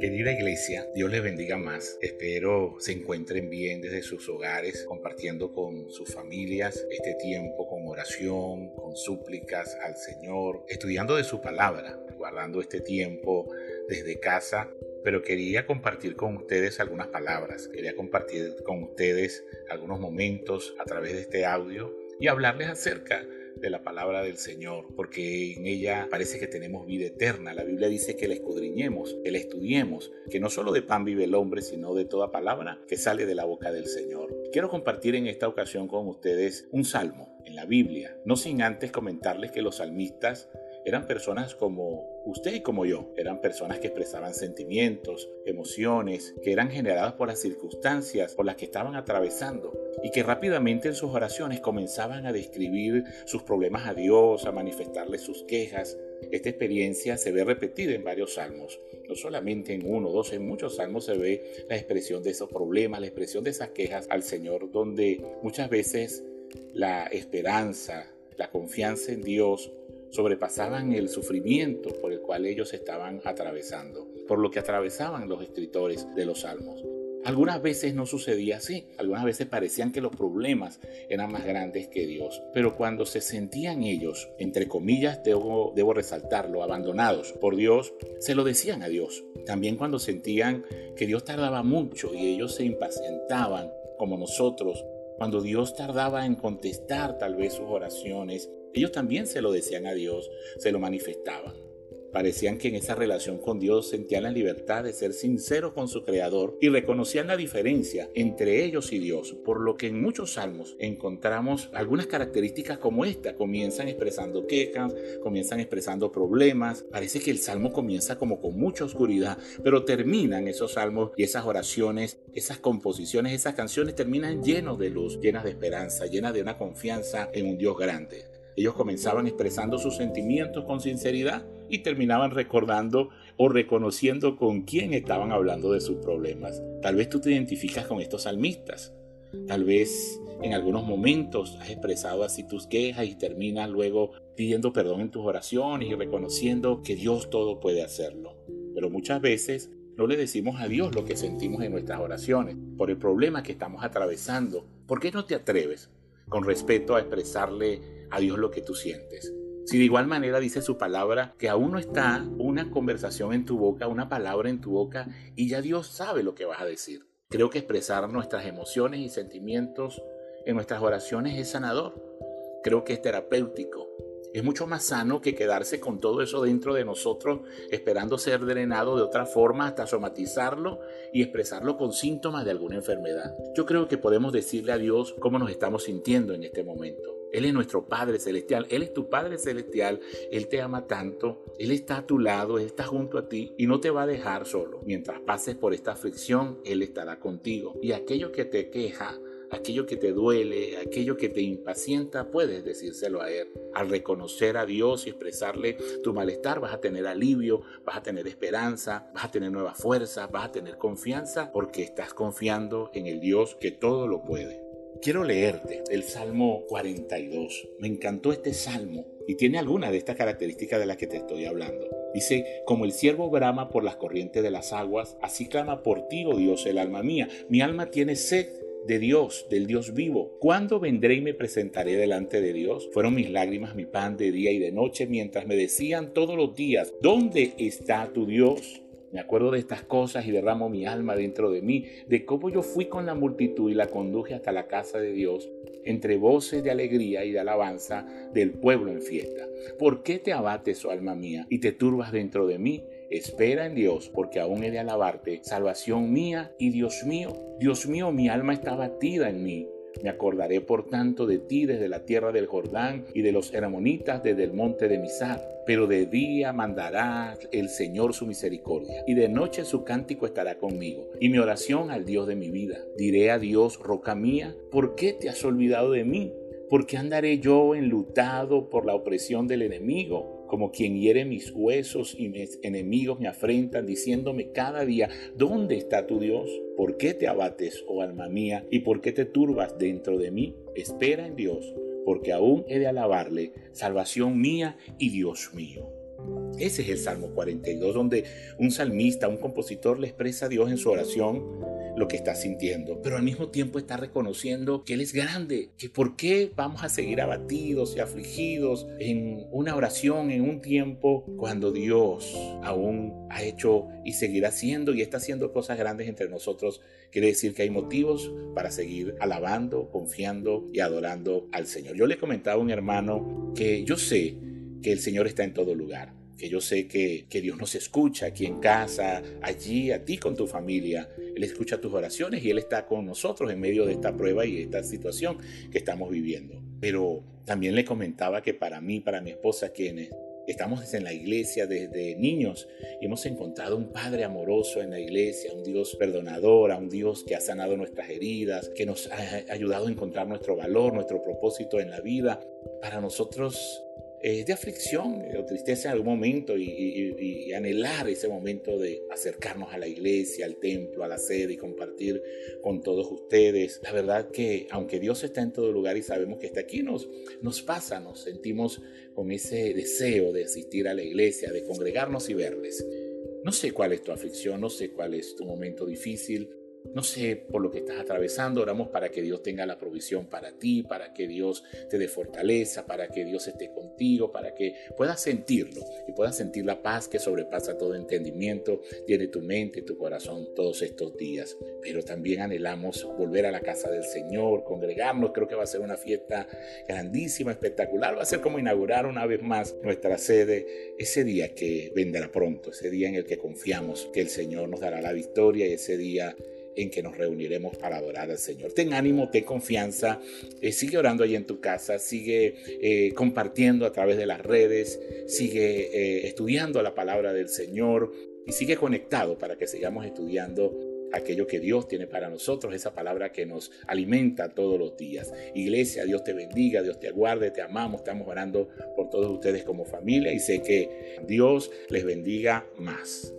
Querida iglesia, Dios les bendiga más. Espero se encuentren bien desde sus hogares, compartiendo con sus familias este tiempo con oración, con súplicas al Señor, estudiando de su palabra, guardando este tiempo desde casa. Pero quería compartir con ustedes algunas palabras, quería compartir con ustedes algunos momentos a través de este audio y hablarles acerca de la palabra del Señor, porque en ella parece que tenemos vida eterna. La Biblia dice que la escudriñemos, que la estudiemos, que no solo de pan vive el hombre, sino de toda palabra que sale de la boca del Señor. Quiero compartir en esta ocasión con ustedes un salmo en la Biblia, no sin antes comentarles que los salmistas eran personas como usted y como yo. Eran personas que expresaban sentimientos, emociones, que eran generadas por las circunstancias por las que estaban atravesando y que rápidamente en sus oraciones comenzaban a describir sus problemas a Dios, a manifestarle sus quejas. Esta experiencia se ve repetida en varios salmos, no solamente en uno, dos, en muchos salmos se ve la expresión de esos problemas, la expresión de esas quejas al Señor, donde muchas veces la esperanza, la confianza en Dios sobrepasaban el sufrimiento por el cual ellos estaban atravesando, por lo que atravesaban los escritores de los salmos. Algunas veces no sucedía así, algunas veces parecían que los problemas eran más grandes que Dios, pero cuando se sentían ellos, entre comillas, debo, debo resaltarlo, abandonados por Dios, se lo decían a Dios. También cuando sentían que Dios tardaba mucho y ellos se impacientaban, como nosotros, cuando Dios tardaba en contestar tal vez sus oraciones, ellos también se lo decían a Dios, se lo manifestaban. Parecían que en esa relación con Dios sentían la libertad de ser sinceros con su Creador y reconocían la diferencia entre ellos y Dios, por lo que en muchos salmos encontramos algunas características como esta. Comienzan expresando quejas, comienzan expresando problemas. Parece que el salmo comienza como con mucha oscuridad, pero terminan esos salmos y esas oraciones, esas composiciones, esas canciones terminan llenos de luz, llenas de esperanza, llenas de una confianza en un Dios grande. Ellos comenzaban expresando sus sentimientos con sinceridad y terminaban recordando o reconociendo con quién estaban hablando de sus problemas. Tal vez tú te identificas con estos salmistas. Tal vez en algunos momentos has expresado así tus quejas y terminas luego pidiendo perdón en tus oraciones y reconociendo que Dios todo puede hacerlo. Pero muchas veces no le decimos a Dios lo que sentimos en nuestras oraciones por el problema que estamos atravesando. ¿Por qué no te atreves con respeto a expresarle a Dios lo que tú sientes. Si de igual manera dice su palabra que aún no está una conversación en tu boca, una palabra en tu boca, y ya Dios sabe lo que vas a decir. Creo que expresar nuestras emociones y sentimientos en nuestras oraciones es sanador. Creo que es terapéutico. Es mucho más sano que quedarse con todo eso dentro de nosotros esperando ser drenado de otra forma hasta somatizarlo y expresarlo con síntomas de alguna enfermedad. Yo creo que podemos decirle a Dios cómo nos estamos sintiendo en este momento. Él es nuestro Padre Celestial, Él es tu Padre Celestial, Él te ama tanto, Él está a tu lado, Él está junto a ti y no te va a dejar solo. Mientras pases por esta aflicción, Él estará contigo. Y aquello que te queja, aquello que te duele, aquello que te impacienta, puedes decírselo a Él. Al reconocer a Dios y expresarle tu malestar, vas a tener alivio, vas a tener esperanza, vas a tener nueva fuerza, vas a tener confianza, porque estás confiando en el Dios que todo lo puede. Quiero leerte el Salmo 42. Me encantó este salmo y tiene alguna de estas características de las que te estoy hablando. Dice, como el siervo brama por las corrientes de las aguas, así clama por ti, oh Dios, el alma mía. Mi alma tiene sed de Dios, del Dios vivo. ¿Cuándo vendré y me presentaré delante de Dios? Fueron mis lágrimas mi pan de día y de noche mientras me decían todos los días, ¿dónde está tu Dios? Me acuerdo de estas cosas y derramo mi alma dentro de mí, de cómo yo fui con la multitud y la conduje hasta la casa de Dios, entre voces de alegría y de alabanza del pueblo en fiesta. ¿Por qué te abates, oh alma mía, y te turbas dentro de mí? Espera en Dios, porque aún he de alabarte, salvación mía y Dios mío. Dios mío, mi alma está batida en mí. Me acordaré por tanto de ti desde la tierra del Jordán y de los hermonitas desde el monte de Misar. Pero de día mandará el Señor su misericordia, y de noche su cántico estará conmigo, y mi oración al Dios de mi vida. Diré a Dios, roca mía, ¿por qué te has olvidado de mí? ¿Por qué andaré yo enlutado por la opresión del enemigo? Como quien hiere mis huesos y mis enemigos me afrentan, diciéndome cada día, ¿dónde está tu Dios? ¿Por qué te abates, oh alma mía, y por qué te turbas dentro de mí? Espera en Dios, porque aún he de alabarle, salvación mía y Dios mío. Ese es el Salmo 42, donde un salmista, un compositor le expresa a Dios en su oración lo que está sintiendo, pero al mismo tiempo está reconociendo que Él es grande, que por qué vamos a seguir abatidos y afligidos en una oración, en un tiempo, cuando Dios aún ha hecho y seguirá haciendo y está haciendo cosas grandes entre nosotros. Quiere decir que hay motivos para seguir alabando, confiando y adorando al Señor. Yo le comentaba a un hermano que yo sé que el Señor está en todo lugar que yo sé que, que, Dios nos escucha aquí en casa, allí, a ti con tu familia. Él escucha tus oraciones y Él está con nosotros en medio de esta prueba y esta situación que estamos viviendo. Pero también le comentaba que para mí, para mi esposa, quienes estamos en la iglesia desde niños hemos encontrado un Padre amoroso en la iglesia, un Dios perdonador, un Dios que ha sanado nuestras heridas, que nos ha ayudado a encontrar nuestro valor, nuestro propósito en la vida. Para nosotros eh, de aflicción o tristeza en algún momento y, anhelar ese momento de acercarnos a la iglesia, al templo, a la sede y compartir con todos ustedes. La verdad que aunque Dios está en todo lugar y sabemos que está aquí, nos, nos pasa, nos sentimos con ese deseo de asistir a la iglesia, de congregarnos y verles. No sé cuál es tu aflicción, no sé cuál es tu momento difícil, no sé por lo que estás atravesando, oramos para que Dios tenga la provisión para ti, para que Dios te dé fortaleza, para que Dios esté contigo, para que puedas sentirlo y puedas sentir la paz que sobrepasa todo entendimiento, tiene tu mente tu corazón todos estos días. Pero también anhelamos volver a la casa del Señor, congregarnos, creo que va a ser una fiesta grandísima, espectacular, va a ser como inaugurar una vez más nuestra sede, ese día que vendrá pronto, ese día en el que confiamos que el Señor nos dará la victoria y ese día en que nos reuniremos para adorar al Señor. Ten ánimo, ten confianza, eh, sigue orando ahí en tu casa, sigue eh, compartiendo a través de las redes, sigue eh, estudiando la palabra del Señor y sigue conectado para que sigamos estudiando aquello que Dios tiene para nosotros, esa palabra que nos alimenta todos los días. Iglesia, Dios te bendiga, Dios te aguarde, te amamos, estamos orando por todos ustedes como familia y sé que Dios les bendiga más.